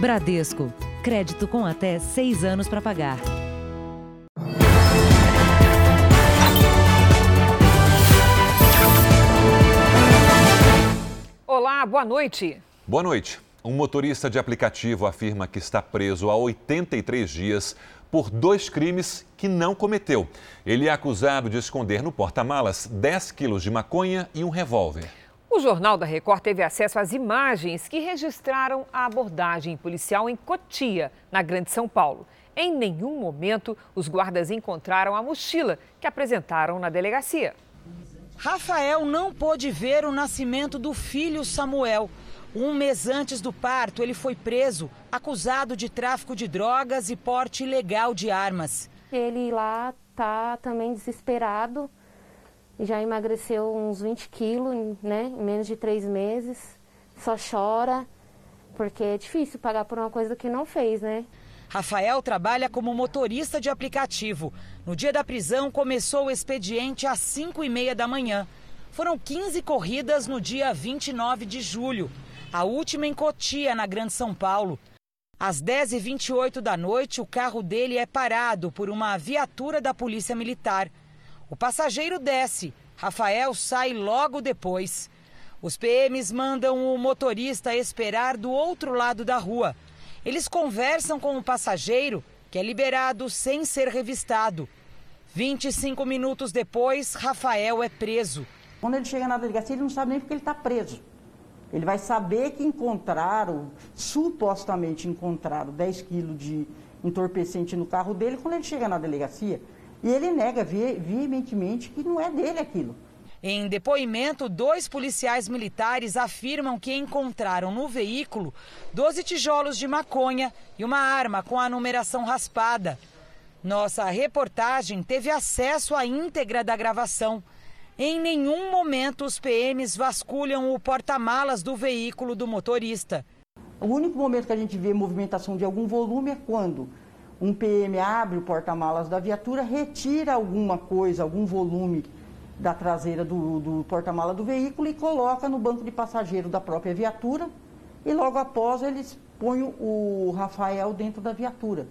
Bradesco. Crédito com até seis anos para pagar. Olá, boa noite. Boa noite. Um motorista de aplicativo afirma que está preso há 83 dias por dois crimes que não cometeu. Ele é acusado de esconder no porta-malas 10 quilos de maconha e um revólver. O Jornal da Record teve acesso às imagens que registraram a abordagem policial em Cotia, na Grande São Paulo. Em nenhum momento, os guardas encontraram a mochila que apresentaram na delegacia. Rafael não pôde ver o nascimento do filho Samuel. Um mês antes do parto, ele foi preso, acusado de tráfico de drogas e porte ilegal de armas. Ele lá tá também desesperado, já emagreceu uns 20 quilos, né, em menos de três meses. Só chora, porque é difícil pagar por uma coisa que não fez, né? Rafael trabalha como motorista de aplicativo. No dia da prisão, começou o expediente às 5 e meia da manhã. Foram 15 corridas no dia 29 de julho a última em Cotia, na Grande São Paulo. Às 10h28 da noite, o carro dele é parado por uma viatura da Polícia Militar. O passageiro desce, Rafael sai logo depois. Os PMs mandam o motorista esperar do outro lado da rua. Eles conversam com o passageiro, que é liberado sem ser revistado. 25 minutos depois, Rafael é preso. Quando ele chega na delegacia, ele não sabe nem porque ele está preso. Ele vai saber que encontraram, supostamente encontraram 10 quilos de entorpecente no carro dele quando ele chega na delegacia. E ele nega veementemente que não é dele aquilo. Em depoimento, dois policiais militares afirmam que encontraram no veículo 12 tijolos de maconha e uma arma com a numeração raspada. Nossa reportagem teve acesso à íntegra da gravação. Em nenhum momento os PMs vasculham o porta-malas do veículo do motorista. O único momento que a gente vê movimentação de algum volume é quando um PM abre o porta-malas da viatura, retira alguma coisa, algum volume da traseira do, do porta-mala do veículo e coloca no banco de passageiro da própria viatura e logo após eles põem o Rafael dentro da viatura.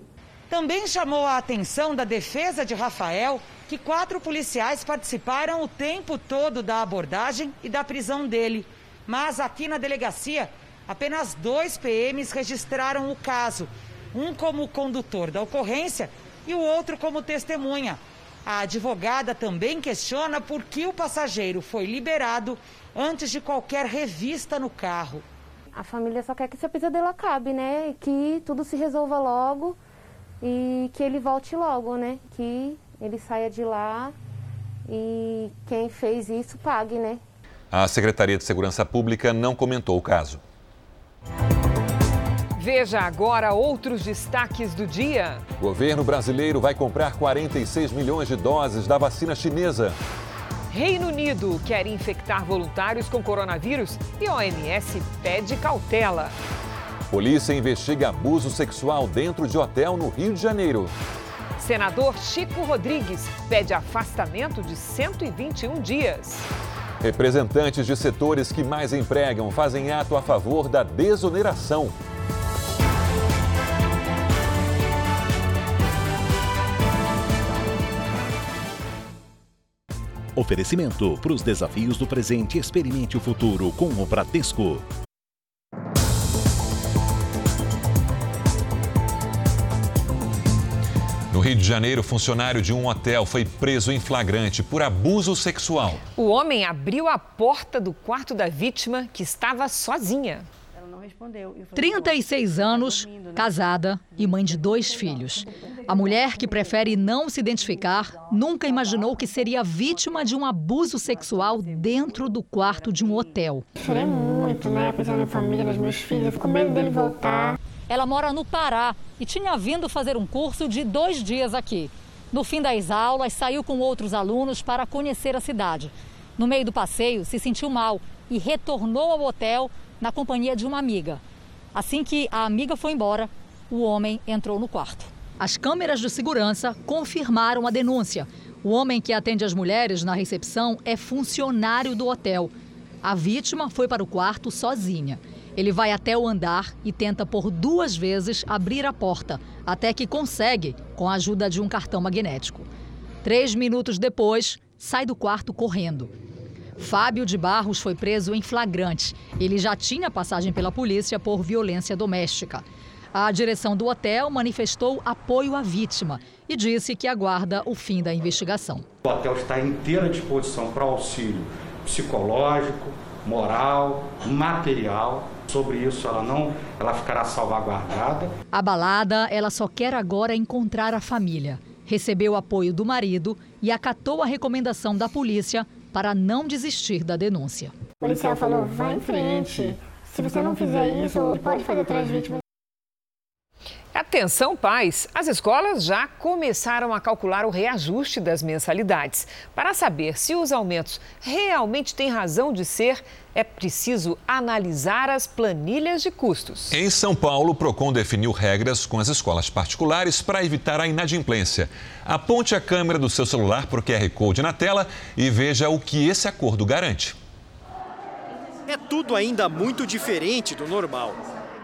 Também chamou a atenção da defesa de Rafael que quatro policiais participaram o tempo todo da abordagem e da prisão dele. Mas aqui na delegacia, apenas dois PMs registraram o caso. Um como condutor da ocorrência e o outro como testemunha. A advogada também questiona por que o passageiro foi liberado antes de qualquer revista no carro. A família só quer que esse pesadelo acabe, né? Que tudo se resolva logo e que ele volte logo, né? Que ele saia de lá e quem fez isso pague, né? A Secretaria de Segurança Pública não comentou o caso. Veja agora outros destaques do dia. O governo brasileiro vai comprar 46 milhões de doses da vacina chinesa. Reino Unido quer infectar voluntários com coronavírus e OMS pede cautela. Polícia investiga abuso sexual dentro de hotel no Rio de Janeiro. Senador Chico Rodrigues pede afastamento de 121 dias. Representantes de setores que mais empregam fazem ato a favor da desoneração. Oferecimento para os desafios do presente, experimente o futuro com o Bradesco. No Rio de Janeiro, funcionário de um hotel foi preso em flagrante por abuso sexual. O homem abriu a porta do quarto da vítima, que estava sozinha. 36 anos, casada e mãe de dois filhos. A mulher, que prefere não se identificar, nunca imaginou que seria vítima de um abuso sexual dentro do quarto de um hotel. Chorei muito, né? Pensando na família, nos meus filhos, com medo dele voltar. Ela mora no Pará e tinha vindo fazer um curso de dois dias aqui. No fim das aulas, saiu com outros alunos para conhecer a cidade. No meio do passeio, se sentiu mal e retornou ao hotel na companhia de uma amiga. Assim que a amiga foi embora, o homem entrou no quarto. As câmeras de segurança confirmaram a denúncia. O homem que atende as mulheres na recepção é funcionário do hotel. A vítima foi para o quarto sozinha. Ele vai até o andar e tenta por duas vezes abrir a porta, até que consegue, com a ajuda de um cartão magnético. Três minutos depois, sai do quarto correndo. Fábio de Barros foi preso em flagrante. Ele já tinha passagem pela polícia por violência doméstica. A direção do hotel manifestou apoio à vítima e disse que aguarda o fim da investigação. O hotel está à inteira disposição para auxílio psicológico, moral, material. Sobre isso, ela não, ela ficará salvaguardada. Abalada, ela só quer agora encontrar a família. Recebeu apoio do marido e acatou a recomendação da polícia para não desistir da denúncia. O policial falou: vai em frente. Se você não fizer isso, pode fazer três vítimas. Atenção, pais! As escolas já começaram a calcular o reajuste das mensalidades. Para saber se os aumentos realmente têm razão de ser, é preciso analisar as planilhas de custos. Em São Paulo, o Procon definiu regras com as escolas particulares para evitar a inadimplência. Aponte a câmera do seu celular para o QR Code na tela e veja o que esse acordo garante. É tudo ainda muito diferente do normal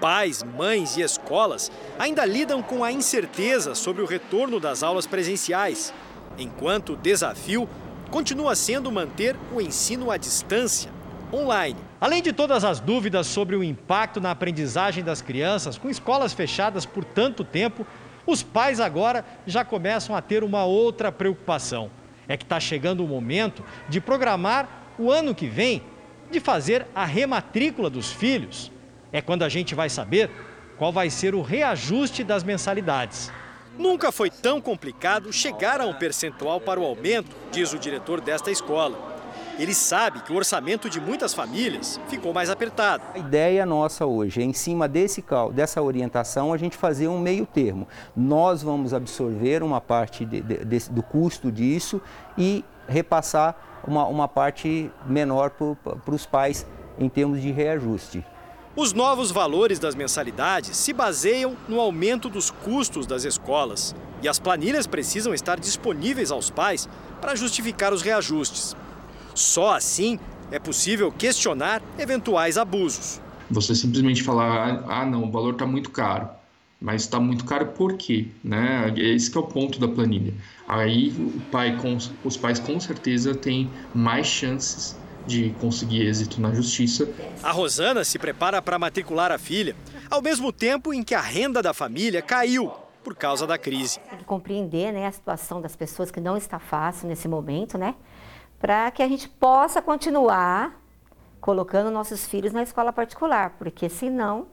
pais, mães e escolas ainda lidam com a incerteza sobre o retorno das aulas presenciais, enquanto o desafio continua sendo manter o ensino à distância, online. Além de todas as dúvidas sobre o impacto na aprendizagem das crianças com escolas fechadas por tanto tempo, os pais agora já começam a ter uma outra preocupação. É que está chegando o momento de programar o ano que vem de fazer a rematrícula dos filhos é quando a gente vai saber qual vai ser o reajuste das mensalidades. Nunca foi tão complicado chegar a um percentual para o aumento, diz o diretor desta escola. Ele sabe que o orçamento de muitas famílias ficou mais apertado. A ideia nossa hoje é, em cima desse, dessa orientação, a gente fazer um meio termo. Nós vamos absorver uma parte de, de, de, do custo disso e repassar uma, uma parte menor para os pais em termos de reajuste. Os novos valores das mensalidades se baseiam no aumento dos custos das escolas e as planilhas precisam estar disponíveis aos pais para justificar os reajustes. Só assim é possível questionar eventuais abusos. Você simplesmente falar, ah não, o valor está muito caro. Mas está muito caro por quê? Né? Esse é o ponto da planilha. Aí pai, com, os pais com certeza têm mais chances de conseguir êxito na justiça. A Rosana se prepara para matricular a filha, ao mesmo tempo em que a renda da família caiu por causa da crise. Tem que compreender né, a situação das pessoas que não está fácil nesse momento, né? Para que a gente possa continuar colocando nossos filhos na escola particular, porque senão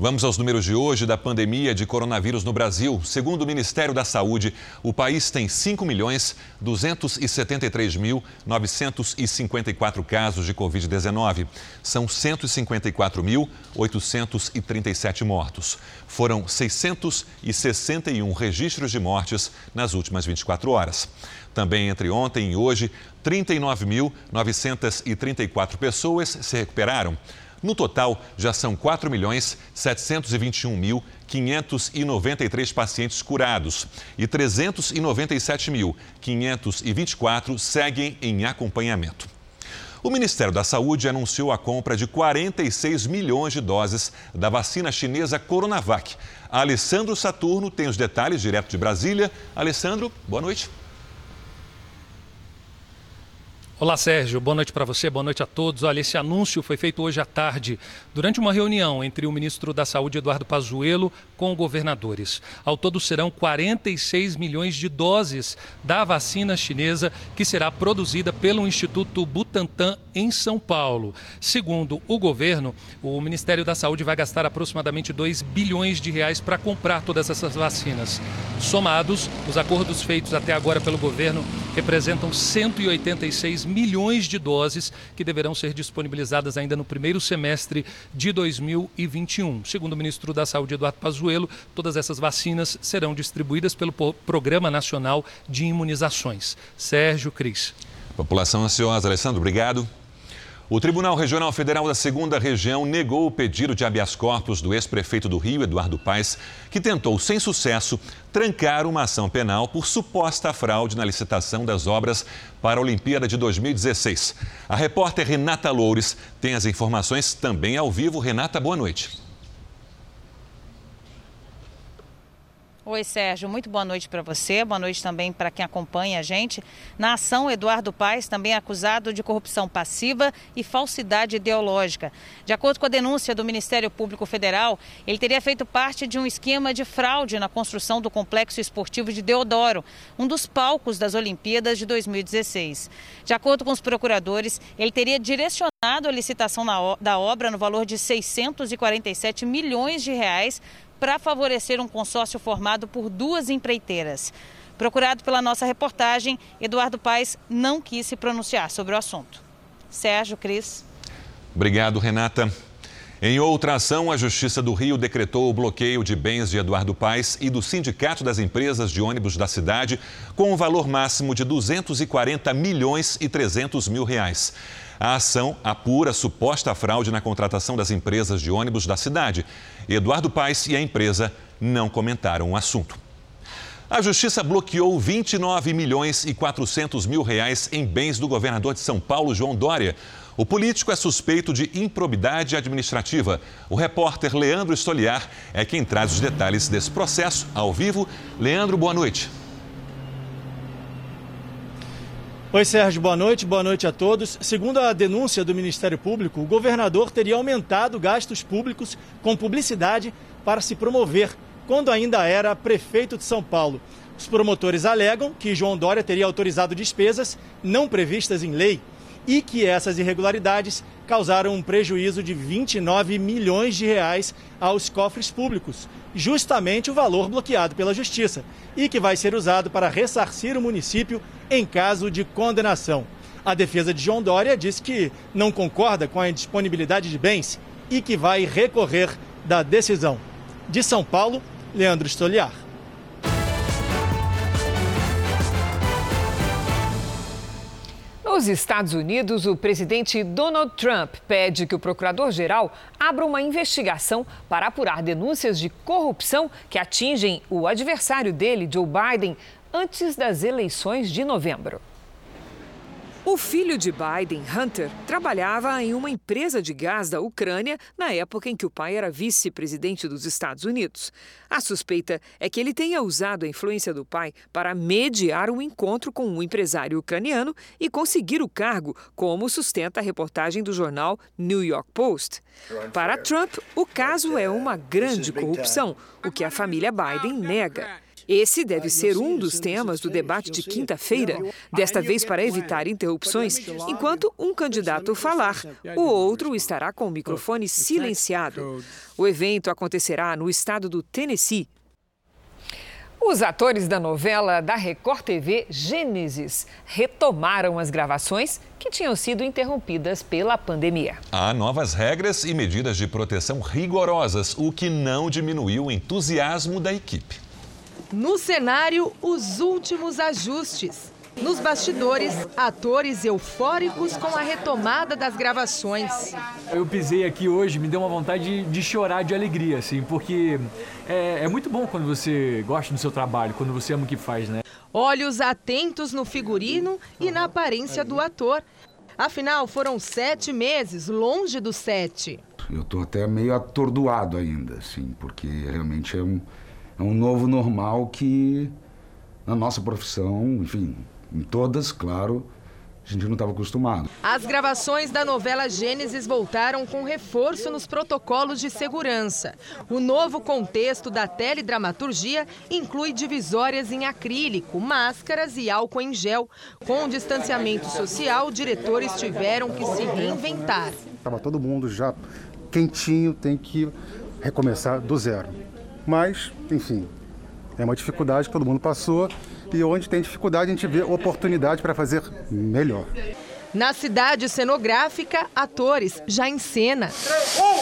Vamos aos números de hoje da pandemia de coronavírus no Brasil. Segundo o Ministério da Saúde, o país tem 5 milhões 273.954 casos de Covid-19. São 154.837 mortos. Foram 661 registros de mortes nas últimas 24 horas. Também entre ontem e hoje, 39.934 pessoas se recuperaram. No total, já são 4 milhões 721 mil 593 pacientes curados e 397.524 seguem em acompanhamento. O Ministério da Saúde anunciou a compra de 46 milhões de doses da vacina chinesa Coronavac. Alessandro Saturno tem os detalhes direto de Brasília. Alessandro, boa noite. Olá, Sérgio. Boa noite para você, boa noite a todos. Olha, esse anúncio foi feito hoje à tarde, durante uma reunião entre o ministro da Saúde, Eduardo Pazuello, com governadores. Ao todo serão 46 milhões de doses da vacina chinesa que será produzida pelo Instituto Butantan em São Paulo. Segundo o governo, o Ministério da Saúde vai gastar aproximadamente 2 bilhões de reais para comprar todas essas vacinas. Somados, os acordos feitos até agora pelo governo representam 186 milhões de doses que deverão ser disponibilizadas ainda no primeiro semestre de 2021. Segundo o ministro da Saúde, Eduardo Pazuello, todas essas vacinas serão distribuídas pelo Programa Nacional de Imunizações. Sérgio Cris. População ansiosa, Alessandro, obrigado. O Tribunal Regional Federal da Segunda Região negou o pedido de habeas corpus do ex-prefeito do Rio, Eduardo Paes, que tentou, sem sucesso, trancar uma ação penal por suposta fraude na licitação das obras para a Olimpíada de 2016. A repórter Renata Loures tem as informações também ao vivo. Renata, boa noite. Oi, Sérgio, muito boa noite para você, boa noite também para quem acompanha a gente. Na ação, Eduardo Paes também é acusado de corrupção passiva e falsidade ideológica. De acordo com a denúncia do Ministério Público Federal, ele teria feito parte de um esquema de fraude na construção do complexo esportivo de Deodoro, um dos palcos das Olimpíadas de 2016. De acordo com os procuradores, ele teria direcionado a licitação da obra no valor de 647 milhões de reais para favorecer um consórcio formado por duas empreiteiras. Procurado pela nossa reportagem, Eduardo Paes não quis se pronunciar sobre o assunto. Sérgio, Cris. Obrigado, Renata. Em outra ação, a Justiça do Rio decretou o bloqueio de bens de Eduardo Paes e do Sindicato das Empresas de Ônibus da cidade, com um valor máximo de 240 milhões e 300 mil reais. A ação apura suposta fraude na contratação das empresas de ônibus da cidade. Eduardo Paes e a empresa não comentaram o assunto. A Justiça bloqueou 29 milhões e 400 mil reais em bens do governador de São Paulo, João Dória. O político é suspeito de improbidade administrativa. O repórter Leandro Estoliar é quem traz os detalhes desse processo ao vivo. Leandro, boa noite. Oi, Sérgio, boa noite, boa noite a todos. Segundo a denúncia do Ministério Público, o governador teria aumentado gastos públicos com publicidade para se promover, quando ainda era prefeito de São Paulo. Os promotores alegam que João Dória teria autorizado despesas não previstas em lei e que essas irregularidades causaram um prejuízo de 29 milhões de reais aos cofres públicos, justamente o valor bloqueado pela Justiça, e que vai ser usado para ressarcir o município em caso de condenação. A defesa de João Dória diz que não concorda com a disponibilidade de bens e que vai recorrer da decisão. De São Paulo, Leandro Stoliar. Nos Estados Unidos, o presidente Donald Trump pede que o procurador-geral abra uma investigação para apurar denúncias de corrupção que atingem o adversário dele, Joe Biden, antes das eleições de novembro. O filho de Biden, Hunter, trabalhava em uma empresa de gás da Ucrânia na época em que o pai era vice-presidente dos Estados Unidos. A suspeita é que ele tenha usado a influência do pai para mediar um encontro com um empresário ucraniano e conseguir o cargo, como sustenta a reportagem do jornal New York Post. Para Trump, o caso é uma grande corrupção, o que a família Biden nega. Esse deve ser um dos temas do debate de quinta-feira, desta vez para evitar interrupções, enquanto um candidato falar, o outro estará com o microfone silenciado. O evento acontecerá no estado do Tennessee. Os atores da novela da Record TV Gênesis retomaram as gravações que tinham sido interrompidas pela pandemia. Há novas regras e medidas de proteção rigorosas, o que não diminuiu o entusiasmo da equipe. No cenário, os últimos ajustes. Nos bastidores, atores eufóricos com a retomada das gravações. Eu pisei aqui hoje, me deu uma vontade de, de chorar de alegria, assim, porque é, é, muito bom quando você gosta do seu trabalho, quando você ama o que faz, né? Olhos atentos no figurino e na aparência do ator. Afinal, foram sete meses longe do set. Eu tô até meio atordoado ainda, assim, porque realmente é um é um novo normal que na nossa profissão, enfim, em todas, claro, a gente não estava acostumado. As gravações da novela Gênesis voltaram com reforço nos protocolos de segurança. O novo contexto da teledramaturgia inclui divisórias em acrílico, máscaras e álcool em gel. Com distanciamento social, diretores tiveram que se reinventar. Estava todo mundo já quentinho, tem que recomeçar do zero. Mas, enfim, é uma dificuldade que todo mundo passou e onde tem dificuldade a gente vê oportunidade para fazer melhor. Na cidade cenográfica, atores já em cena. Um,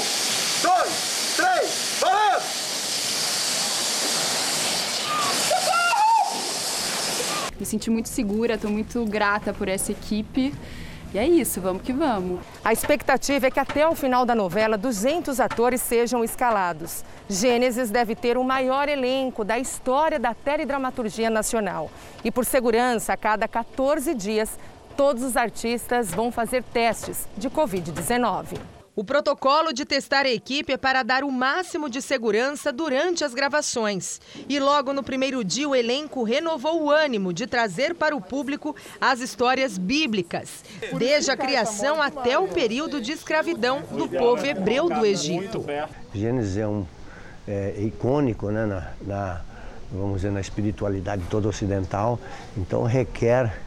dois, três, parando! Me senti muito segura, estou muito grata por essa equipe E é isso, vamos que vamos. A expectativa é que até o final da novela 200 atores sejam escalados. Gênesis deve ter o maior elenco da história da teledramaturgia nacional. E por segurança, a cada 14 dias, todos os artistas vão fazer testes de Covid-19. O protocolo de testar a equipe é para dar o máximo de segurança durante as gravações. E logo no primeiro dia, o elenco renovou o ânimo de trazer para o público as histórias bíblicas, desde a criação até o período de escravidão do povo hebreu do Egito. Gênesis é um é, icônico né, na, na, vamos dizer, na espiritualidade toda ocidental, então requer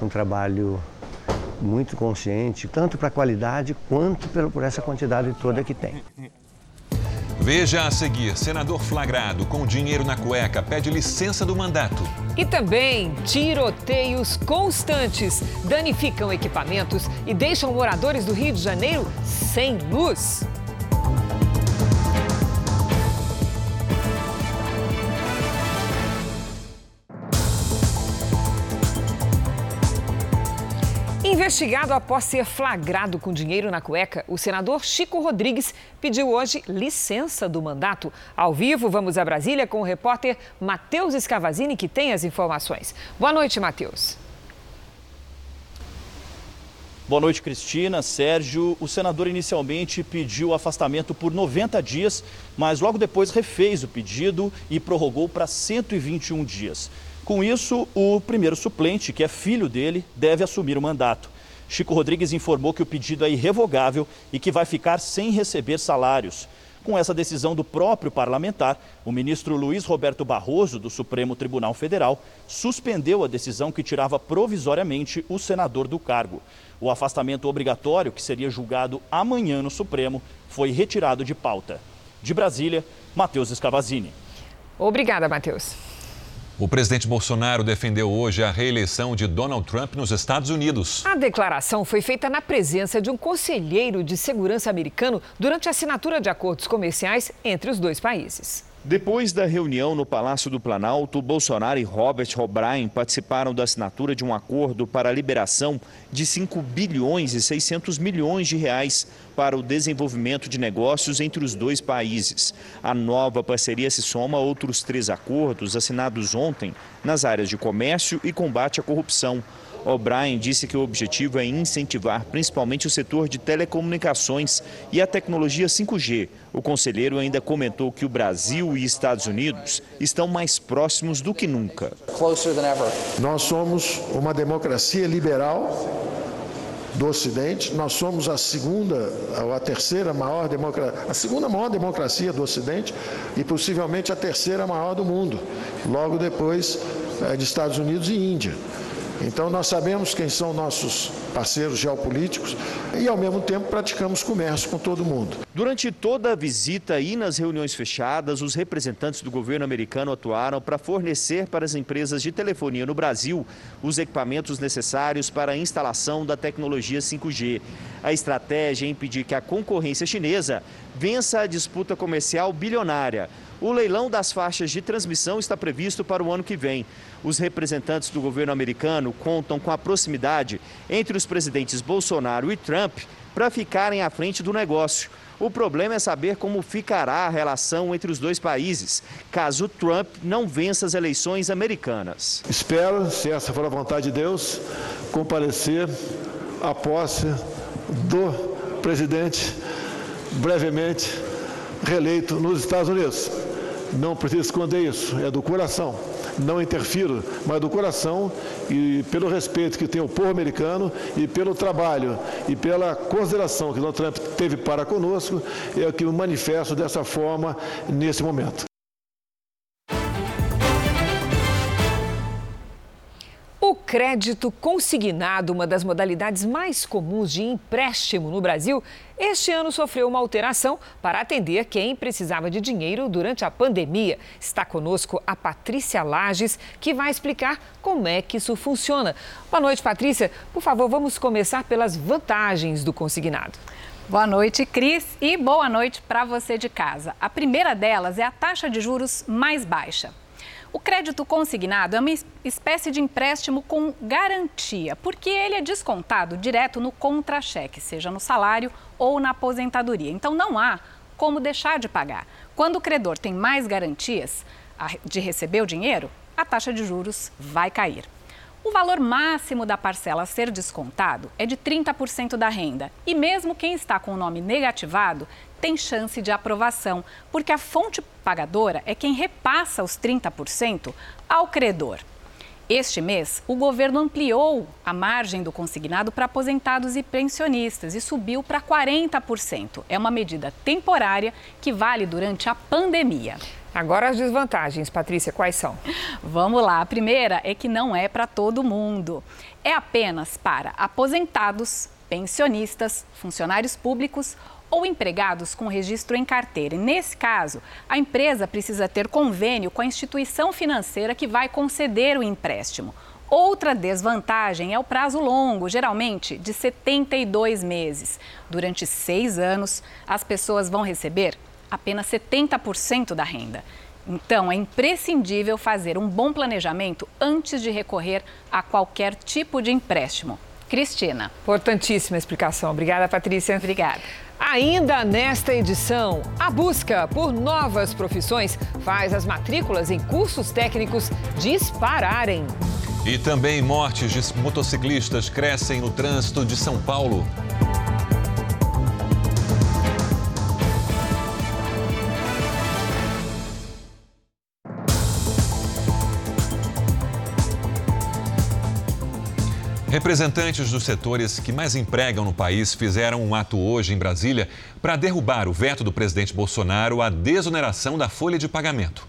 um trabalho muito consciente, tanto para a qualidade quanto por essa quantidade toda que tem. Veja a seguir: senador flagrado com dinheiro na cueca pede licença do mandato. E também tiroteios constantes danificam equipamentos e deixam moradores do Rio de Janeiro sem luz. Investigado após ser flagrado com dinheiro na cueca, o senador Chico Rodrigues pediu hoje licença do mandato. Ao vivo, vamos a Brasília com o repórter Matheus Escavazini, que tem as informações. Boa noite, Matheus. Boa noite, Cristina. Sérgio, o senador inicialmente pediu afastamento por 90 dias, mas logo depois refez o pedido e prorrogou para 121 dias. Com isso, o primeiro suplente, que é filho dele, deve assumir o mandato. Chico Rodrigues informou que o pedido é irrevogável e que vai ficar sem receber salários. Com essa decisão do próprio parlamentar, o ministro Luiz Roberto Barroso, do Supremo Tribunal Federal, suspendeu a decisão que tirava provisoriamente o senador do cargo. O afastamento obrigatório, que seria julgado amanhã no Supremo, foi retirado de pauta. De Brasília, Matheus Escavazini. Obrigada, Matheus. O presidente Bolsonaro defendeu hoje a reeleição de Donald Trump nos Estados Unidos. A declaração foi feita na presença de um conselheiro de segurança americano durante a assinatura de acordos comerciais entre os dois países. Depois da reunião no Palácio do Planalto, Bolsonaro e Robert O'Brien participaram da assinatura de um acordo para a liberação de 5 bilhões e 600 milhões de reais para o desenvolvimento de negócios entre os dois países. A nova parceria se soma a outros três acordos assinados ontem nas áreas de comércio e combate à corrupção. O'Brien disse que o objetivo é incentivar principalmente o setor de telecomunicações e a tecnologia 5G. O conselheiro ainda comentou que o Brasil e Estados Unidos estão mais próximos do que nunca. Nós somos uma democracia liberal do Ocidente. Nós somos a segunda ou a terceira maior democracia, a segunda maior democracia do Ocidente e possivelmente a terceira maior do mundo, logo depois é, de Estados Unidos e Índia. Então nós sabemos quem são nossos parceiros geopolíticos e ao mesmo tempo praticamos comércio com todo mundo. Durante toda a visita e nas reuniões fechadas, os representantes do governo americano atuaram para fornecer para as empresas de telefonia no Brasil os equipamentos necessários para a instalação da tecnologia 5G. A estratégia é impedir que a concorrência chinesa vença a disputa comercial bilionária. O leilão das faixas de transmissão está previsto para o ano que vem. Os representantes do governo americano contam com a proximidade entre os presidentes Bolsonaro e Trump para ficarem à frente do negócio. O problema é saber como ficará a relação entre os dois países, caso Trump não vença as eleições americanas. Espero, se essa for a vontade de Deus, comparecer à posse do presidente brevemente reeleito nos Estados Unidos. Não preciso esconder isso, é do coração. Não interfiro, mas do coração e pelo respeito que tem o povo americano e pelo trabalho e pela consideração que Donald Trump teve para conosco, é o que eu manifesto dessa forma nesse momento. Crédito consignado, uma das modalidades mais comuns de empréstimo no Brasil, este ano sofreu uma alteração para atender quem precisava de dinheiro durante a pandemia. Está conosco a Patrícia Lages, que vai explicar como é que isso funciona. Boa noite, Patrícia. Por favor, vamos começar pelas vantagens do consignado. Boa noite, Cris, e boa noite para você de casa. A primeira delas é a taxa de juros mais baixa. O crédito consignado é uma espécie de empréstimo com garantia, porque ele é descontado direto no contra-cheque, seja no salário ou na aposentadoria. Então não há como deixar de pagar. Quando o credor tem mais garantias de receber o dinheiro, a taxa de juros vai cair. O valor máximo da parcela a ser descontado é de 30% da renda. E mesmo quem está com o nome negativado tem chance de aprovação, porque a fonte pagadora é quem repassa os 30% ao credor. Este mês, o governo ampliou a margem do consignado para aposentados e pensionistas e subiu para 40%. É uma medida temporária que vale durante a pandemia. Agora as desvantagens, Patrícia, quais são? Vamos lá. A primeira é que não é para todo mundo. É apenas para aposentados, pensionistas, funcionários públicos ou empregados com registro em carteira. E nesse caso, a empresa precisa ter convênio com a instituição financeira que vai conceder o empréstimo. Outra desvantagem é o prazo longo, geralmente de 72 meses. Durante seis anos, as pessoas vão receber apenas 70% da renda. Então, é imprescindível fazer um bom planejamento antes de recorrer a qualquer tipo de empréstimo. Cristina. Importantíssima explicação. Obrigada, Patrícia. Obrigada. Ainda nesta edição, a busca por novas profissões faz as matrículas em cursos técnicos dispararem. E também mortes de motociclistas crescem no trânsito de São Paulo. Representantes dos setores que mais empregam no país fizeram um ato hoje em Brasília para derrubar o veto do presidente Bolsonaro à desoneração da folha de pagamento.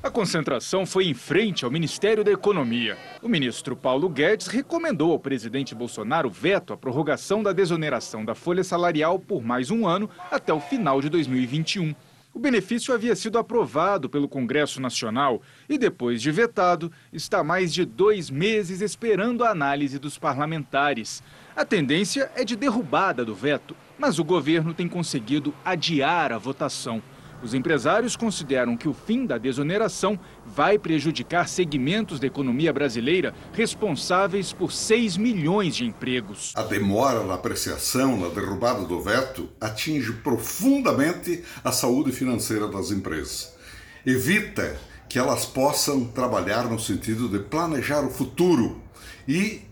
A concentração foi em frente ao Ministério da Economia. O ministro Paulo Guedes recomendou ao presidente Bolsonaro veto à prorrogação da desoneração da folha salarial por mais um ano até o final de 2021. O benefício havia sido aprovado pelo Congresso Nacional e, depois de vetado, está mais de dois meses esperando a análise dos parlamentares. A tendência é de derrubada do veto, mas o governo tem conseguido adiar a votação. Os empresários consideram que o fim da desoneração vai prejudicar segmentos da economia brasileira responsáveis por 6 milhões de empregos. A demora na apreciação, na derrubada do veto, atinge profundamente a saúde financeira das empresas. Evita que elas possam trabalhar no sentido de planejar o futuro e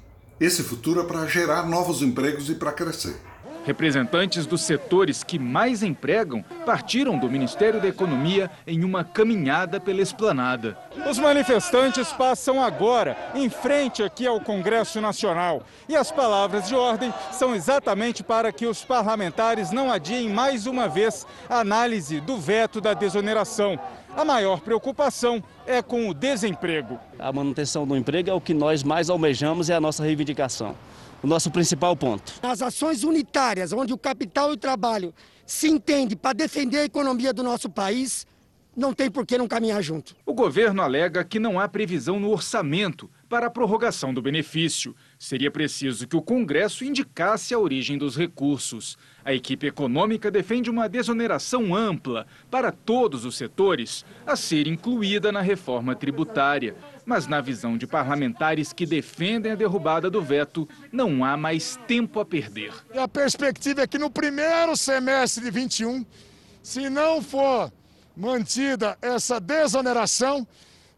esse futuro é para gerar novos empregos e para crescer. Representantes dos setores que mais empregam partiram do Ministério da Economia em uma caminhada pela esplanada. Os manifestantes passam agora em frente aqui ao Congresso Nacional. E as palavras de ordem são exatamente para que os parlamentares não adiem mais uma vez a análise do veto da desoneração. A maior preocupação é com o desemprego. A manutenção do emprego é o que nós mais almejamos e é a nossa reivindicação o nosso principal ponto. As ações unitárias, onde o capital e o trabalho se entendem para defender a economia do nosso país, não tem por que não caminhar junto. O governo alega que não há previsão no orçamento para a prorrogação do benefício. Seria preciso que o Congresso indicasse a origem dos recursos. A equipe econômica defende uma desoneração ampla para todos os setores, a ser incluída na reforma tributária. Mas, na visão de parlamentares que defendem a derrubada do veto, não há mais tempo a perder. A perspectiva é que no primeiro semestre de 21, se não for mantida essa desoneração,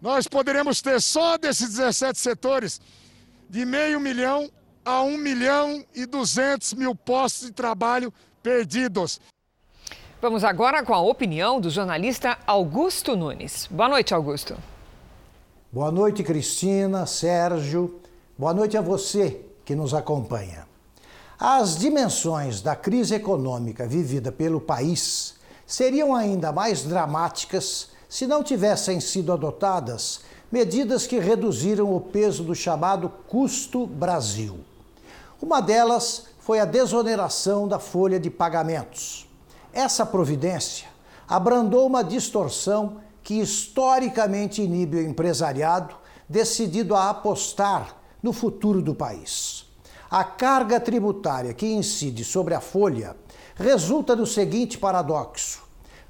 nós poderemos ter só desses 17 setores de meio milhão a 1 milhão e 200 mil postos de trabalho perdidos. Vamos agora com a opinião do jornalista Augusto Nunes. Boa noite, Augusto. Boa noite, Cristina, Sérgio. Boa noite a você que nos acompanha. As dimensões da crise econômica vivida pelo país seriam ainda mais dramáticas se não tivessem sido adotadas medidas que reduziram o peso do chamado custo Brasil. Uma delas foi a desoneração da folha de pagamentos. Essa providência abrandou uma distorção que historicamente inibe o empresariado decidido a apostar no futuro do país. A carga tributária que incide sobre a folha resulta do seguinte paradoxo: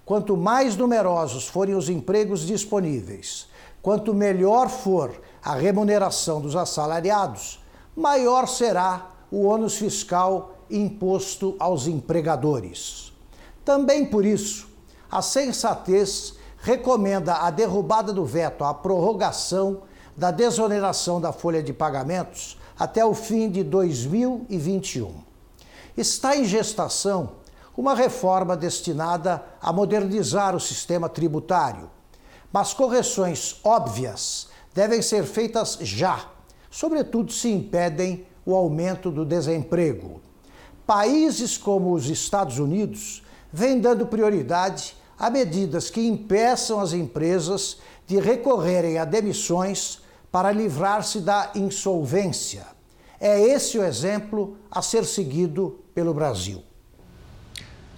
quanto mais numerosos forem os empregos disponíveis, Quanto melhor for a remuneração dos assalariados, maior será o ônus fiscal imposto aos empregadores. Também por isso, a sensatez recomenda a derrubada do veto à prorrogação da desoneração da folha de pagamentos até o fim de 2021. Está em gestação uma reforma destinada a modernizar o sistema tributário, mas correções óbvias devem ser feitas já, sobretudo se impedem o aumento do desemprego. Países como os Estados Unidos vêm dando prioridade a medidas que impeçam as empresas de recorrerem a demissões para livrar-se da insolvência. É esse o exemplo a ser seguido pelo Brasil.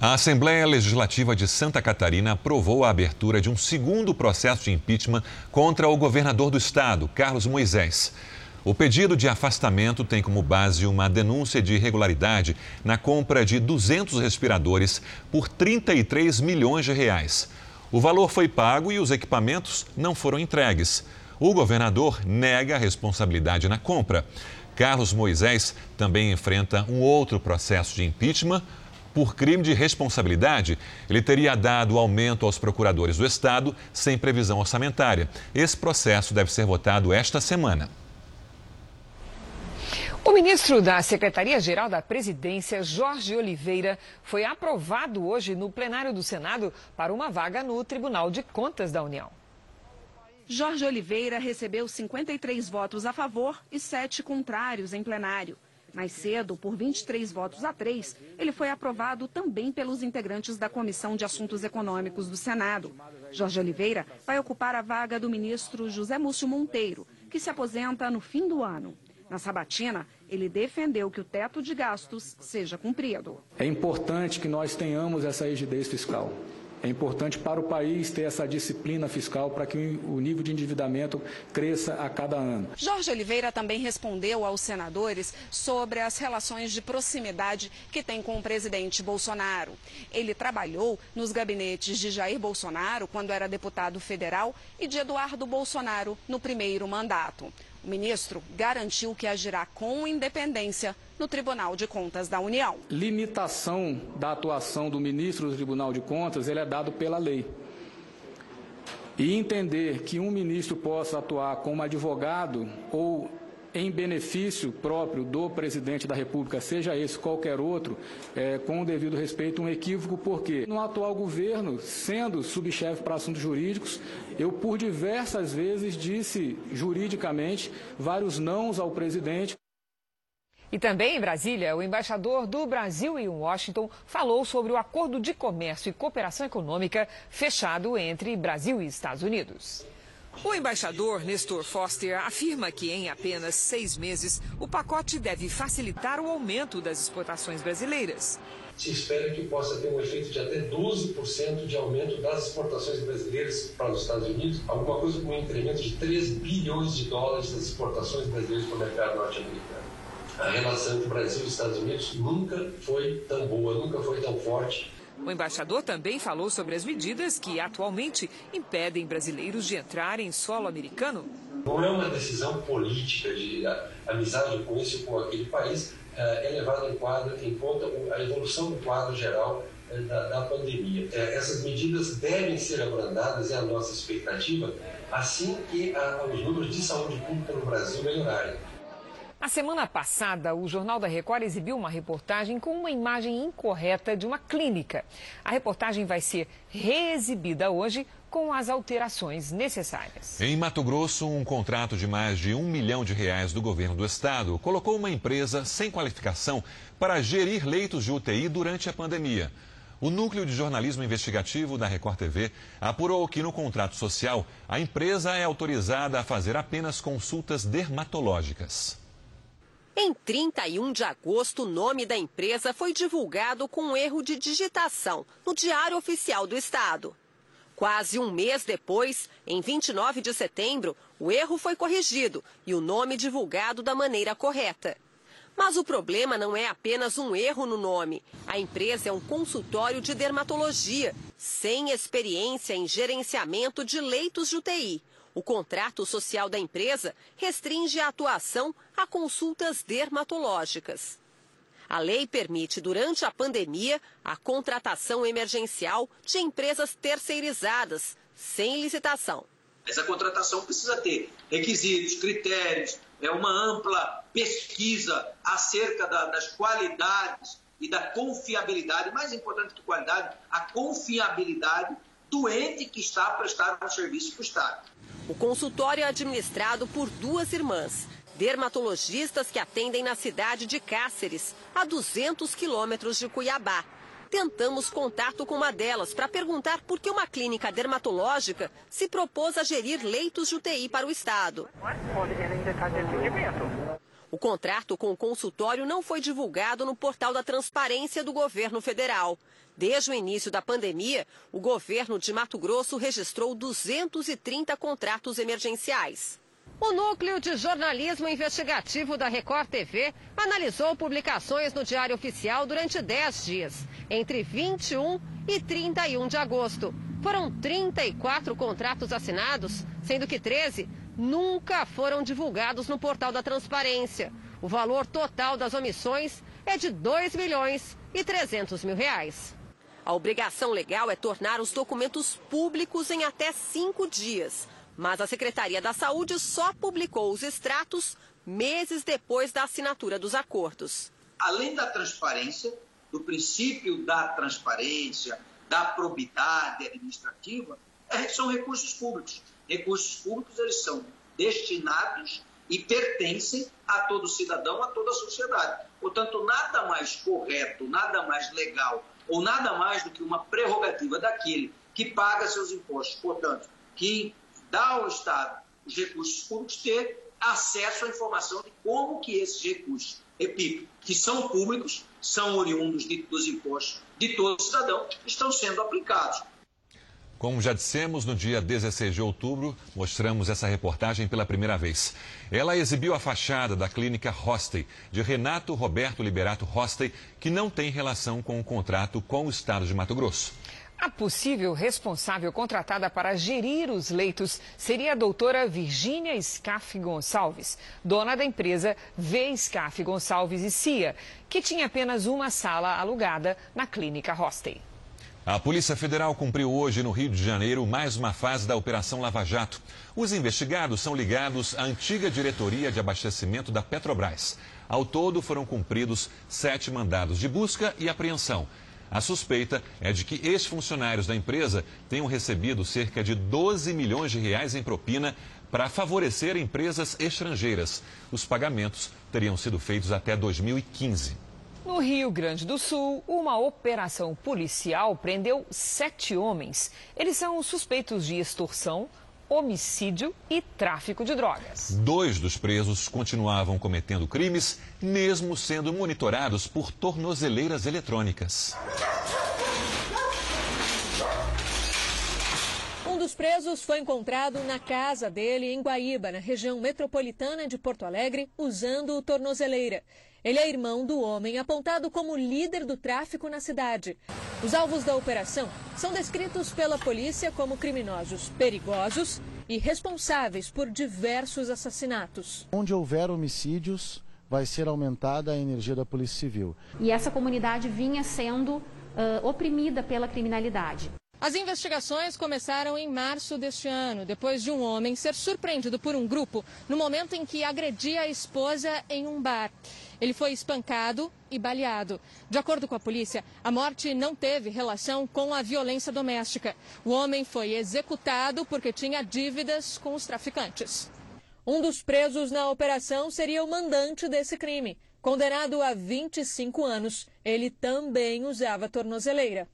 A Assembleia Legislativa de Santa Catarina aprovou a abertura de um segundo processo de impeachment contra o governador do estado, Carlos Moisés. O pedido de afastamento tem como base uma denúncia de irregularidade na compra de 200 respiradores por 33 milhões de reais. O valor foi pago e os equipamentos não foram entregues. O governador nega a responsabilidade na compra. Carlos Moisés também enfrenta um outro processo de impeachment. Por crime de responsabilidade, ele teria dado aumento aos procuradores do Estado sem previsão orçamentária. Esse processo deve ser votado esta semana. O ministro da Secretaria-Geral da Presidência, Jorge Oliveira, foi aprovado hoje no plenário do Senado para uma vaga no Tribunal de Contas da União. Jorge Oliveira recebeu 53 votos a favor e 7 contrários em plenário. Mais cedo, por 23 votos a 3, ele foi aprovado também pelos integrantes da Comissão de Assuntos Econômicos do Senado. Jorge Oliveira vai ocupar a vaga do ministro José Múcio Monteiro, que se aposenta no fim do ano. Na sabatina, ele defendeu que o teto de gastos seja cumprido. É importante que nós tenhamos essa rigidez fiscal. É importante para o país ter essa disciplina fiscal para que o nível de endividamento cresça a cada ano. Jorge Oliveira também respondeu aos senadores sobre as relações de proximidade que tem com o presidente Bolsonaro. Ele trabalhou nos gabinetes de Jair Bolsonaro quando era deputado federal e de Eduardo Bolsonaro no primeiro mandato. O ministro garantiu que agirá com independência no Tribunal de Contas da União. Limitação da atuação do ministro do Tribunal de Contas, ele é dado pela lei. E entender que um ministro possa atuar como advogado ou em benefício próprio do presidente da República, seja esse qualquer outro, é, com o devido respeito, um equívoco, porque no atual governo, sendo subchefe para assuntos jurídicos, eu por diversas vezes disse juridicamente vários nãos ao presidente. E também em Brasília, o embaixador do Brasil em Washington falou sobre o acordo de comércio e cooperação econômica fechado entre Brasil e Estados Unidos. O embaixador Nestor Foster afirma que em apenas seis meses o pacote deve facilitar o aumento das exportações brasileiras. Se espera que possa ter um efeito de até 12% de aumento das exportações brasileiras para os Estados Unidos, alguma coisa com um incremento de 3 bilhões de dólares das exportações brasileiras para o mercado norte-americano. A relação entre Brasil e Estados Unidos nunca foi tão boa, nunca foi tão forte o embaixador também falou sobre as medidas que atualmente impedem brasileiros de entrar em solo americano. Não é uma decisão política de amizade com esse ou com aquele país, é, é levada em, quadro, em conta a evolução do quadro geral é, da, da pandemia. É, essas medidas devem ser abrandadas, é a nossa expectativa, assim que a, os números de saúde pública no Brasil melhorarem. A semana passada, o Jornal da Record exibiu uma reportagem com uma imagem incorreta de uma clínica. A reportagem vai ser reexibida hoje com as alterações necessárias. Em Mato Grosso, um contrato de mais de um milhão de reais do governo do estado colocou uma empresa sem qualificação para gerir leitos de UTI durante a pandemia. O Núcleo de Jornalismo Investigativo da Record TV apurou que no contrato social a empresa é autorizada a fazer apenas consultas dermatológicas. Em 31 de agosto, o nome da empresa foi divulgado com um erro de digitação no Diário Oficial do Estado. Quase um mês depois, em 29 de setembro, o erro foi corrigido e o nome divulgado da maneira correta. Mas o problema não é apenas um erro no nome. A empresa é um consultório de dermatologia, sem experiência em gerenciamento de leitos de UTI O contrato social da empresa restringe a atuação a consultas dermatológicas. A lei permite, durante a pandemia, a contratação emergencial de empresas terceirizadas, sem licitação. Essa contratação precisa ter requisitos, critérios, é uma ampla pesquisa acerca da, das qualidades e da confiabilidade, mais importante que qualidade, a confiabilidade do ente que está a prestar um serviço para o Estado. O consultório é administrado por duas irmãs, dermatologistas que atendem na cidade de Cáceres, a 200 quilômetros de Cuiabá. Tentamos contato com uma delas para perguntar por que uma clínica dermatológica se propôs a gerir leitos de UTI para o Estado. O contrato com o consultório não foi divulgado no portal da transparência do governo federal. Desde o início da pandemia, o governo de Mato Grosso registrou 230 contratos emergenciais. O Núcleo de Jornalismo Investigativo da Record TV analisou publicações no Diário Oficial durante 10 dias, entre 21 e 31 de agosto. Foram 34 contratos assinados, sendo que 13 nunca foram divulgados no portal da transparência. O valor total das omissões é de 2 milhões e 300 mil reais. A obrigação legal é tornar os documentos públicos em até cinco dias. Mas a Secretaria da Saúde só publicou os extratos meses depois da assinatura dos acordos. Além da transparência, do princípio da transparência, da probidade administrativa, é, são recursos públicos. Recursos públicos eles são destinados e pertencem a todo cidadão, a toda a sociedade. Portanto, nada mais correto, nada mais legal ou nada mais do que uma prerrogativa daquele que paga seus impostos. Portanto, que dá ao Estado os recursos públicos ter acesso à informação de como que esses recursos, repito, que são públicos, são oriundos de, dos impostos de todo cidadão, estão sendo aplicados. Como já dissemos, no dia 16 de outubro, mostramos essa reportagem pela primeira vez. Ela exibiu a fachada da clínica Hostey, de Renato Roberto Liberato Hostey, que não tem relação com o contrato com o estado de Mato Grosso. A possível responsável contratada para gerir os leitos seria a doutora Virgínia Scaff Gonçalves, dona da empresa V. Scaff Gonçalves e Cia, que tinha apenas uma sala alugada na clínica Hostey. A Polícia Federal cumpriu hoje no Rio de Janeiro mais uma fase da Operação Lava Jato. Os investigados são ligados à antiga diretoria de abastecimento da Petrobras. Ao todo foram cumpridos sete mandados de busca e apreensão. A suspeita é de que ex-funcionários da empresa tenham recebido cerca de 12 milhões de reais em propina para favorecer empresas estrangeiras. Os pagamentos teriam sido feitos até 2015. No Rio Grande do Sul, uma operação policial prendeu sete homens. Eles são suspeitos de extorsão, homicídio e tráfico de drogas. Dois dos presos continuavam cometendo crimes, mesmo sendo monitorados por tornozeleiras eletrônicas. Um dos presos foi encontrado na casa dele em Guaíba, na região metropolitana de Porto Alegre, usando tornozeleira. Ele é irmão do homem apontado como líder do tráfico na cidade. Os alvos da operação são descritos pela polícia como criminosos perigosos e responsáveis por diversos assassinatos. Onde houver homicídios, vai ser aumentada a energia da Polícia Civil. E essa comunidade vinha sendo uh, oprimida pela criminalidade. As investigações começaram em março deste ano, depois de um homem ser surpreendido por um grupo no momento em que agredia a esposa em um bar. Ele foi espancado e baleado. De acordo com a polícia, a morte não teve relação com a violência doméstica. O homem foi executado porque tinha dívidas com os traficantes. Um dos presos na operação seria o mandante desse crime. Condenado a 25 anos, ele também usava tornozeleira.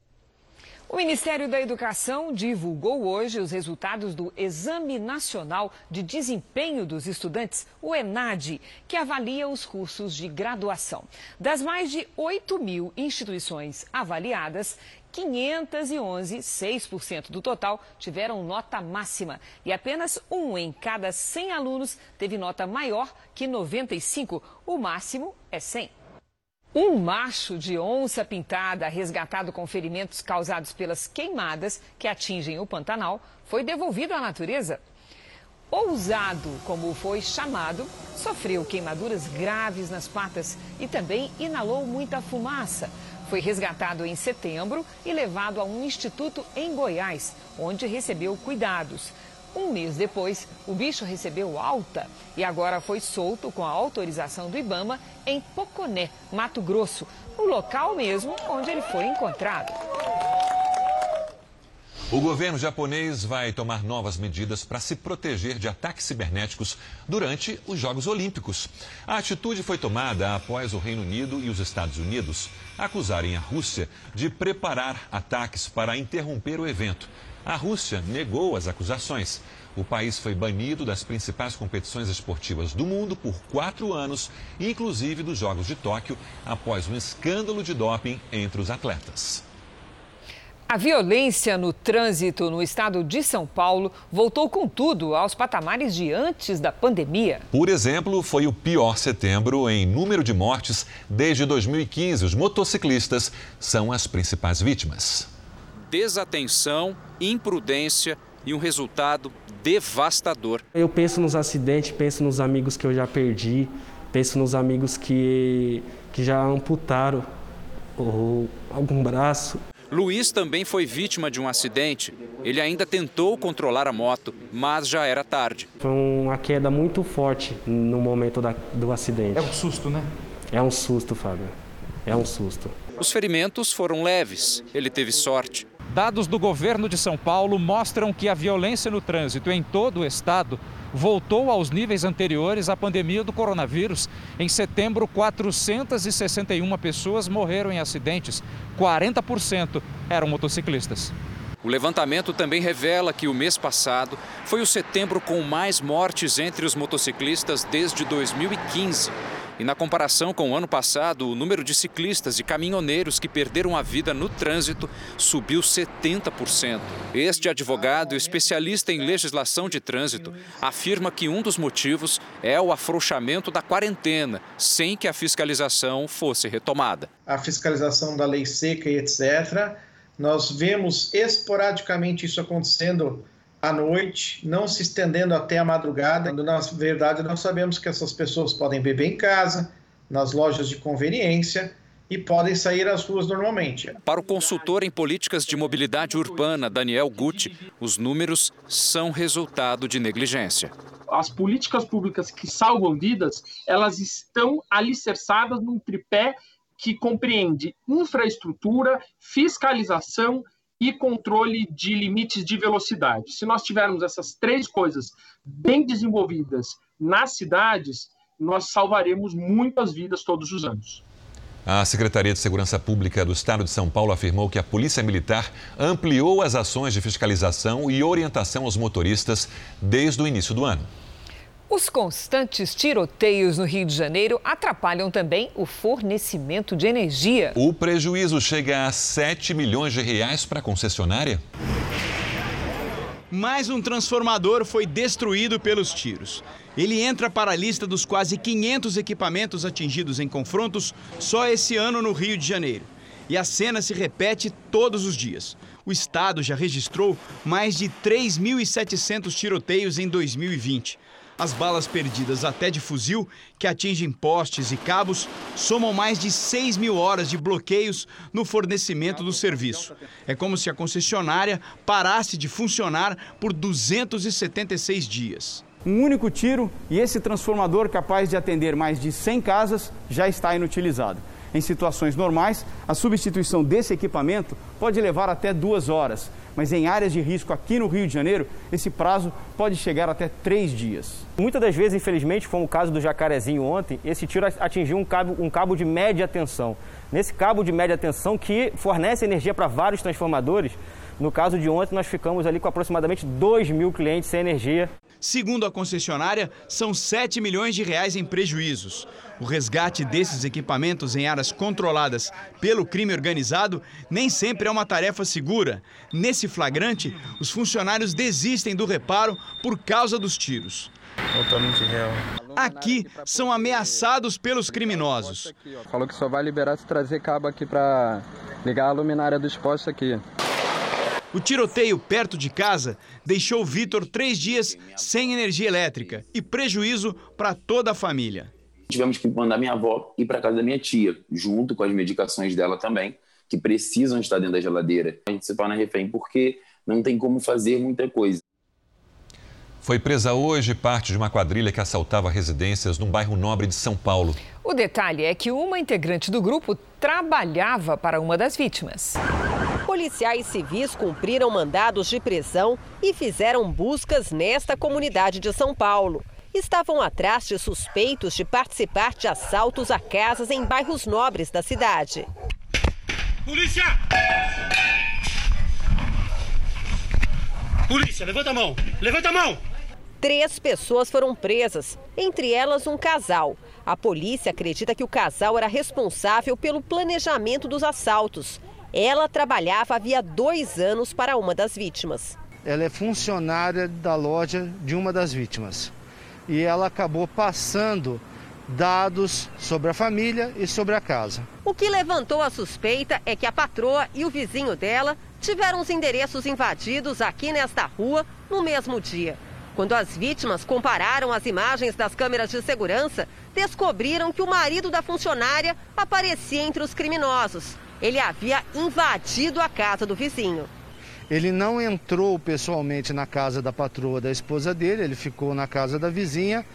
O Ministério da Educação divulgou hoje os resultados do Exame Nacional de Desempenho dos Estudantes, o ENAD, que avalia os cursos de graduação. Das mais de 8 mil instituições avaliadas, 511, 6% do total, tiveram nota máxima. E apenas um em cada 100 alunos teve nota maior que 95. O máximo é 100. Um macho de onça pintada, resgatado com ferimentos causados pelas queimadas que atingem o Pantanal, foi devolvido à natureza. ousado, como foi chamado, sofreu queimaduras graves nas patas e também inalou muita fumaça. Foi resgatado em setembro e levado a um instituto em Goiás, onde recebeu cuidados. Um mês depois, o bicho recebeu alta e agora foi solto com a autorização do Ibama em Poconé, Mato Grosso, o local mesmo onde ele foi encontrado. O governo japonês vai tomar novas medidas para se proteger de ataques cibernéticos durante os Jogos Olímpicos. A atitude foi tomada após o Reino Unido e os Estados Unidos acusarem a Rússia de preparar ataques para interromper o evento. A Rússia negou as acusações. O país foi banido das principais competições esportivas do mundo por quatro anos, inclusive dos Jogos de Tóquio, após um escândalo de doping entre os atletas. A violência no trânsito no estado de São Paulo voltou com tudo aos patamares de antes da pandemia. Por exemplo, foi o pior setembro em número de mortes desde 2015. Os motociclistas são as principais vítimas. Desatenção, imprudência e um resultado devastador. Eu penso nos acidentes, penso nos amigos que eu já perdi, penso nos amigos que, que já amputaram ou algum braço. Luiz também foi vítima de um acidente. Ele ainda tentou controlar a moto, mas já era tarde. Foi uma queda muito forte no momento da, do acidente. É um susto, né? É um susto, Fábio. É um susto. Os ferimentos foram leves. Ele teve sorte. Dados do governo de São Paulo mostram que a violência no trânsito em todo o estado voltou aos níveis anteriores à pandemia do coronavírus. Em setembro, 461 pessoas morreram em acidentes, 40% eram motociclistas. O levantamento também revela que o mês passado foi o setembro com mais mortes entre os motociclistas desde 2015. E na comparação com o ano passado, o número de ciclistas e caminhoneiros que perderam a vida no trânsito subiu 70%. Este advogado, especialista em legislação de trânsito, afirma que um dos motivos é o afrouxamento da quarentena, sem que a fiscalização fosse retomada. A fiscalização da lei seca e etc. Nós vemos esporadicamente isso acontecendo à noite, não se estendendo até a madrugada. Na verdade, nós sabemos que essas pessoas podem beber em casa, nas lojas de conveniência e podem sair às ruas normalmente. Para o consultor em políticas de mobilidade urbana, Daniel Gutti, os números são resultado de negligência. As políticas públicas que salvam vidas, elas estão alicerçadas num tripé que compreende infraestrutura, fiscalização e controle de limites de velocidade. Se nós tivermos essas três coisas bem desenvolvidas nas cidades, nós salvaremos muitas vidas todos os anos. A Secretaria de Segurança Pública do Estado de São Paulo afirmou que a Polícia Militar ampliou as ações de fiscalização e orientação aos motoristas desde o início do ano. Os constantes tiroteios no Rio de Janeiro atrapalham também o fornecimento de energia. O prejuízo chega a 7 milhões de reais para a concessionária. Mais um transformador foi destruído pelos tiros. Ele entra para a lista dos quase 500 equipamentos atingidos em confrontos só esse ano no Rio de Janeiro. E a cena se repete todos os dias. O estado já registrou mais de 3.700 tiroteios em 2020. As balas perdidas até de fuzil, que atingem postes e cabos, somam mais de 6 mil horas de bloqueios no fornecimento do serviço. É como se a concessionária parasse de funcionar por 276 dias. Um único tiro e esse transformador capaz de atender mais de 100 casas já está inutilizado. Em situações normais, a substituição desse equipamento pode levar até duas horas mas em áreas de risco aqui no Rio de Janeiro, esse prazo pode chegar até três dias. Muitas das vezes, infelizmente, como o caso do Jacarezinho ontem, esse tiro atingiu um cabo, um cabo de média tensão. Nesse cabo de média tensão que fornece energia para vários transformadores, no caso de ontem, nós ficamos ali com aproximadamente 2 mil clientes sem energia. Segundo a concessionária, são 7 milhões de reais em prejuízos. O resgate desses equipamentos em áreas controladas pelo crime organizado nem sempre é uma tarefa segura. Nesse flagrante, os funcionários desistem do reparo por causa dos tiros. Totalmente real. Aqui são ameaçados pelos criminosos. Falou que só vai liberar se trazer cabo aqui para ligar a luminária dos postos aqui. O tiroteio perto de casa deixou Vitor três dias sem energia elétrica e prejuízo para toda a família. Tivemos que mandar minha avó ir para casa da minha tia, junto com as medicações dela também, que precisam estar dentro da geladeira. A gente se torna refém porque não tem como fazer muita coisa. Foi presa hoje parte de uma quadrilha que assaltava residências num bairro nobre de São Paulo. O detalhe é que uma integrante do grupo trabalhava para uma das vítimas. Policiais civis cumpriram mandados de prisão e fizeram buscas nesta comunidade de São Paulo. Estavam atrás de suspeitos de participar de assaltos a casas em bairros nobres da cidade. Polícia! Polícia, levanta a mão! Levanta a mão! Três pessoas foram presas, entre elas um casal. A polícia acredita que o casal era responsável pelo planejamento dos assaltos. Ela trabalhava havia dois anos para uma das vítimas. Ela é funcionária da loja de uma das vítimas. E ela acabou passando dados sobre a família e sobre a casa. O que levantou a suspeita é que a patroa e o vizinho dela tiveram os endereços invadidos aqui nesta rua no mesmo dia. Quando as vítimas compararam as imagens das câmeras de segurança, descobriram que o marido da funcionária aparecia entre os criminosos. Ele havia invadido a casa do vizinho. Ele não entrou pessoalmente na casa da patroa da esposa dele, ele ficou na casa da vizinha,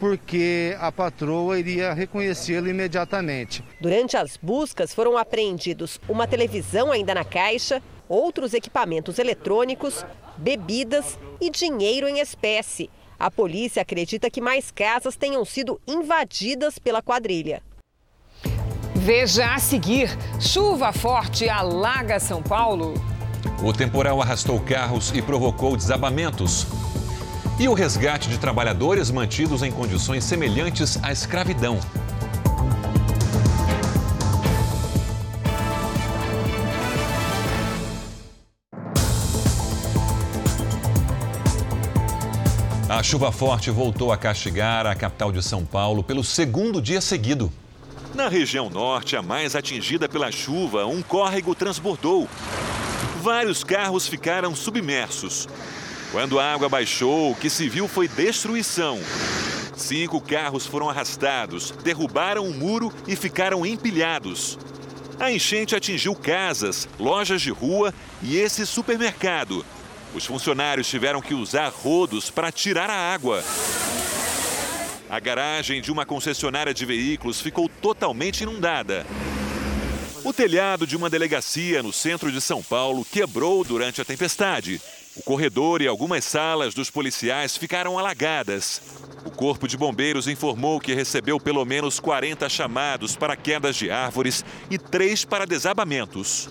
porque a patroa iria reconhecê-lo imediatamente. Durante as buscas foram apreendidos uma televisão ainda na caixa, outros equipamentos eletrônicos, bebidas e dinheiro em espécie. A polícia acredita que mais casas tenham sido invadidas pela quadrilha. Veja a seguir: chuva forte alaga São Paulo. O temporal arrastou carros e provocou desabamentos. E o resgate de trabalhadores mantidos em condições semelhantes à escravidão. A chuva forte voltou a castigar a capital de São Paulo pelo segundo dia seguido. Na região norte, a mais atingida pela chuva, um córrego transbordou. Vários carros ficaram submersos. Quando a água baixou, o que se viu foi destruição. Cinco carros foram arrastados, derrubaram um muro e ficaram empilhados. A enchente atingiu casas, lojas de rua e esse supermercado. Os funcionários tiveram que usar rodos para tirar a água. A garagem de uma concessionária de veículos ficou totalmente inundada. O telhado de uma delegacia no centro de São Paulo quebrou durante a tempestade. O corredor e algumas salas dos policiais ficaram alagadas. O Corpo de Bombeiros informou que recebeu pelo menos 40 chamados para quedas de árvores e três para desabamentos.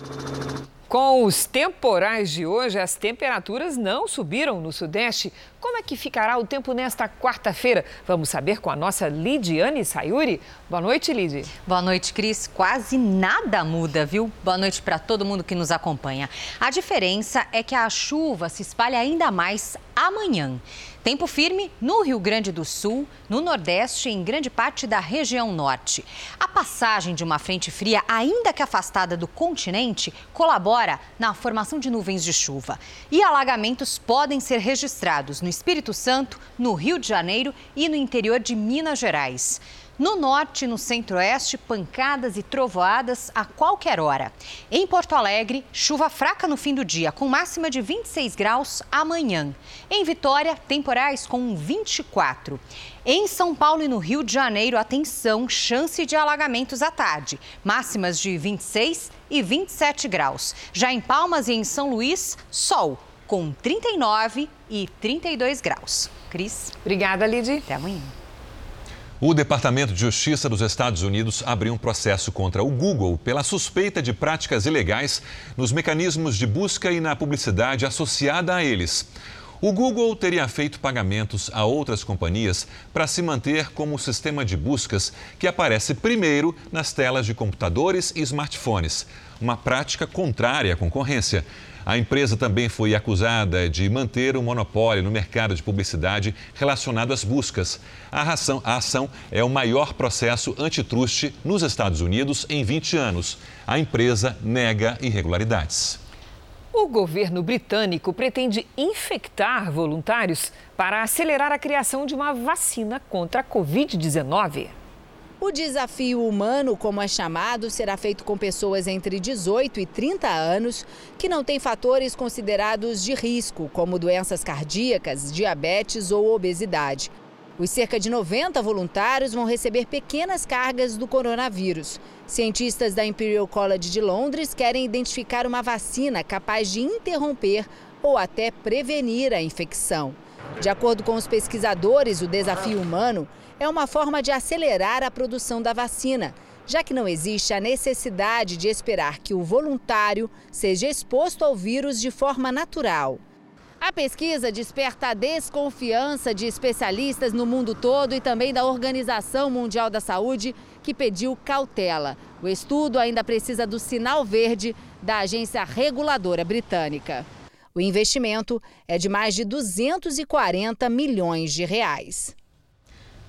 Com os temporais de hoje, as temperaturas não subiram no Sudeste. Como é que ficará o tempo nesta quarta-feira? Vamos saber com a nossa Lidiane Sayuri. Boa noite, Lid. Boa noite, Cris. Quase nada muda, viu? Boa noite para todo mundo que nos acompanha. A diferença é que a chuva se espalha ainda mais amanhã. Tempo firme no Rio Grande do Sul, no Nordeste e em grande parte da região norte. A passagem de uma frente fria, ainda que afastada do continente, colabora na formação de nuvens de chuva. E alagamentos podem ser registrados no Espírito Santo, no Rio de Janeiro e no interior de Minas Gerais. No norte e no centro-oeste, pancadas e trovoadas a qualquer hora. Em Porto Alegre, chuva fraca no fim do dia, com máxima de 26 graus amanhã. Em Vitória, temporais com 24. Em São Paulo e no Rio de Janeiro, atenção, chance de alagamentos à tarde. Máximas de 26 e 27 graus. Já em Palmas e em São Luís, sol, com 39 e 32 graus. Cris. Obrigada, Lidy. Até amanhã. O Departamento de Justiça dos Estados Unidos abriu um processo contra o Google pela suspeita de práticas ilegais nos mecanismos de busca e na publicidade associada a eles. O Google teria feito pagamentos a outras companhias para se manter como o sistema de buscas que aparece primeiro nas telas de computadores e smartphones, uma prática contrária à concorrência. A empresa também foi acusada de manter um monopólio no mercado de publicidade relacionado às buscas. A a ação é o maior processo antitruste nos Estados Unidos em 20 anos. A empresa nega irregularidades. O governo britânico pretende infectar voluntários para acelerar a criação de uma vacina contra a Covid-19. O desafio humano, como é chamado, será feito com pessoas entre 18 e 30 anos que não têm fatores considerados de risco, como doenças cardíacas, diabetes ou obesidade. Os cerca de 90 voluntários vão receber pequenas cargas do coronavírus. Cientistas da Imperial College de Londres querem identificar uma vacina capaz de interromper ou até prevenir a infecção. De acordo com os pesquisadores, o desafio humano é uma forma de acelerar a produção da vacina, já que não existe a necessidade de esperar que o voluntário seja exposto ao vírus de forma natural. A pesquisa desperta a desconfiança de especialistas no mundo todo e também da Organização Mundial da Saúde, que pediu cautela. O estudo ainda precisa do sinal verde da agência reguladora britânica. O investimento é de mais de 240 milhões de reais.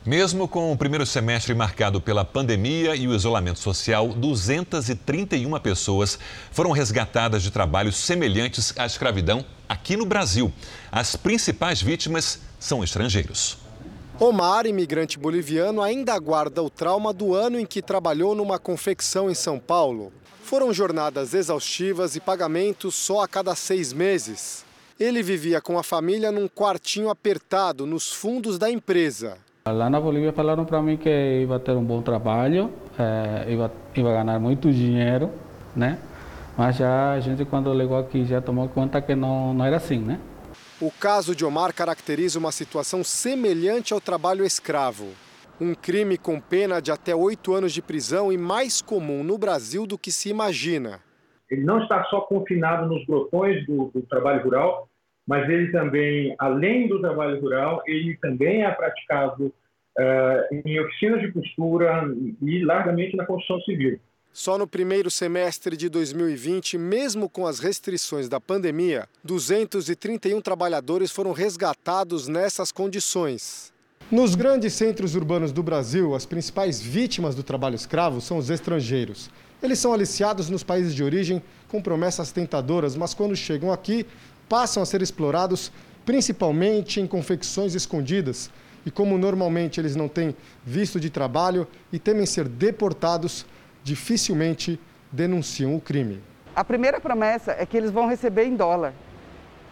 Mesmo com o primeiro semestre marcado pela pandemia e o isolamento social, 231 pessoas foram resgatadas de trabalhos semelhantes à escravidão aqui no Brasil. As principais vítimas são estrangeiros. Omar, imigrante boliviano, ainda aguarda o trauma do ano em que trabalhou numa confecção em São Paulo. Foram jornadas exaustivas e pagamentos só a cada seis meses. Ele vivia com a família num quartinho apertado nos fundos da empresa. Lá na Bolívia falaram para mim que ia ter um bom trabalho, é, ia, ia ganhar muito dinheiro, né? Mas já a gente quando ligou aqui já tomou conta que não, não era assim, né? O caso de Omar caracteriza uma situação semelhante ao trabalho escravo. Um crime com pena de até oito anos de prisão e mais comum no Brasil do que se imagina. Ele não está só confinado nos grotões do, do trabalho rural, mas ele também, além do trabalho rural, ele também é praticado uh, em oficinas de costura e largamente na construção civil. Só no primeiro semestre de 2020, mesmo com as restrições da pandemia, 231 trabalhadores foram resgatados nessas condições. Nos grandes centros urbanos do Brasil, as principais vítimas do trabalho escravo são os estrangeiros. Eles são aliciados nos países de origem com promessas tentadoras, mas quando chegam aqui, passam a ser explorados principalmente em confecções escondidas. E como normalmente eles não têm visto de trabalho e temem ser deportados, dificilmente denunciam o crime. A primeira promessa é que eles vão receber em dólar.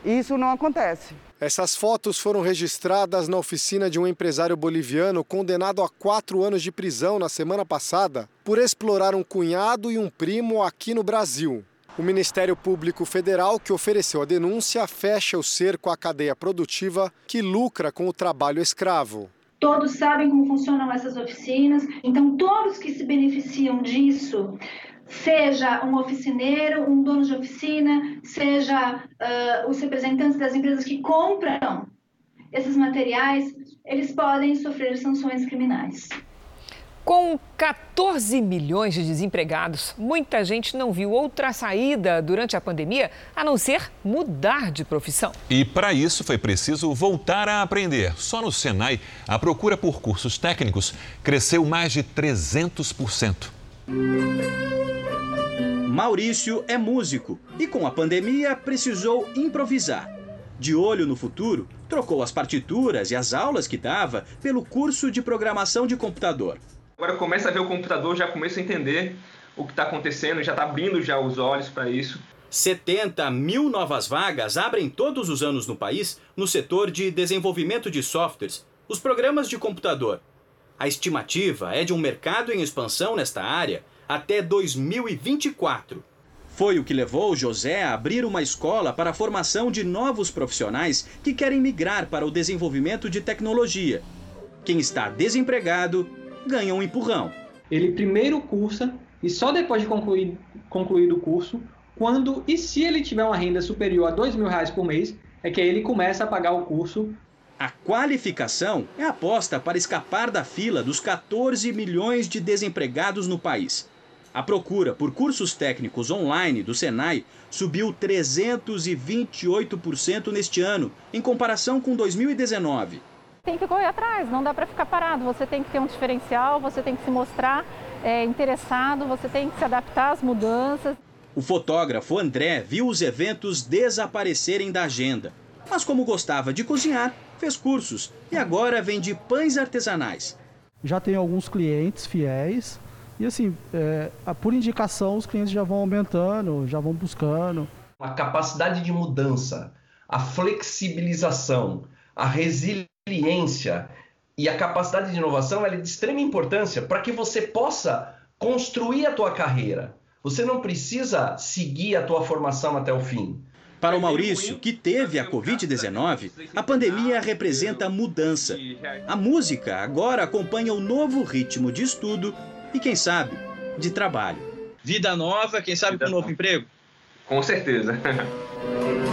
E isso não acontece. Essas fotos foram registradas na oficina de um empresário boliviano condenado a quatro anos de prisão na semana passada por explorar um cunhado e um primo aqui no Brasil. O Ministério Público Federal, que ofereceu a denúncia, fecha o cerco à cadeia produtiva que lucra com o trabalho escravo. Todos sabem como funcionam essas oficinas, então todos que se beneficiam disso, seja um oficineiro, um dono de oficina, seja uh, os representantes das empresas que compram esses materiais, eles podem sofrer sanções criminais. Com 14 milhões de desempregados, muita gente não viu outra saída durante a pandemia a não ser mudar de profissão. E para isso foi preciso voltar a aprender. Só no Senai, a procura por cursos técnicos cresceu mais de 300%. Maurício é músico e com a pandemia precisou improvisar. De olho no futuro, trocou as partituras e as aulas que dava pelo curso de programação de computador. Agora começa a ver o computador, já começa a entender o que está acontecendo, já está abrindo já os olhos para isso. 70 mil novas vagas abrem todos os anos no país no setor de desenvolvimento de softwares, os programas de computador. A estimativa é de um mercado em expansão nesta área até 2024. Foi o que levou José a abrir uma escola para a formação de novos profissionais que querem migrar para o desenvolvimento de tecnologia. Quem está desempregado ganha um empurrão. Ele primeiro cursa e só depois de concluir, concluído o curso, quando e se ele tiver uma renda superior a dois mil reais por mês, é que ele começa a pagar o curso. A qualificação é a aposta para escapar da fila dos 14 milhões de desempregados no país. A procura por cursos técnicos online do Senai subiu 328% neste ano, em comparação com 2019 tem que correr atrás, não dá para ficar parado. Você tem que ter um diferencial, você tem que se mostrar é, interessado, você tem que se adaptar às mudanças. O fotógrafo André viu os eventos desaparecerem da agenda. Mas como gostava de cozinhar, fez cursos e agora vende pães artesanais. Já tem alguns clientes fiéis e assim, é, por indicação os clientes já vão aumentando, já vão buscando. A capacidade de mudança, a flexibilização, a resiliência e a capacidade de inovação é de extrema importância para que você possa construir a tua carreira. Você não precisa seguir a tua formação até o fim. Para o Maurício, que teve a Covid-19, a pandemia representa mudança. A música agora acompanha o novo ritmo de estudo e, quem sabe, de trabalho. Vida nova, quem sabe com um novo emprego? Com certeza.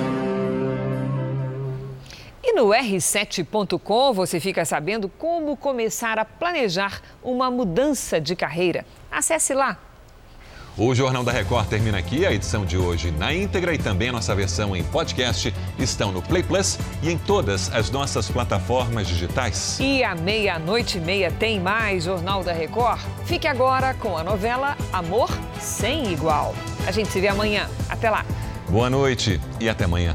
E no R7.com você fica sabendo como começar a planejar uma mudança de carreira. Acesse lá o Jornal da Record termina aqui. A edição de hoje na íntegra e também a nossa versão em podcast estão no Play Plus e em todas as nossas plataformas digitais. E à meia-noite e meia tem mais Jornal da Record. Fique agora com a novela Amor Sem Igual. A gente se vê amanhã. Até lá. Boa noite e até amanhã.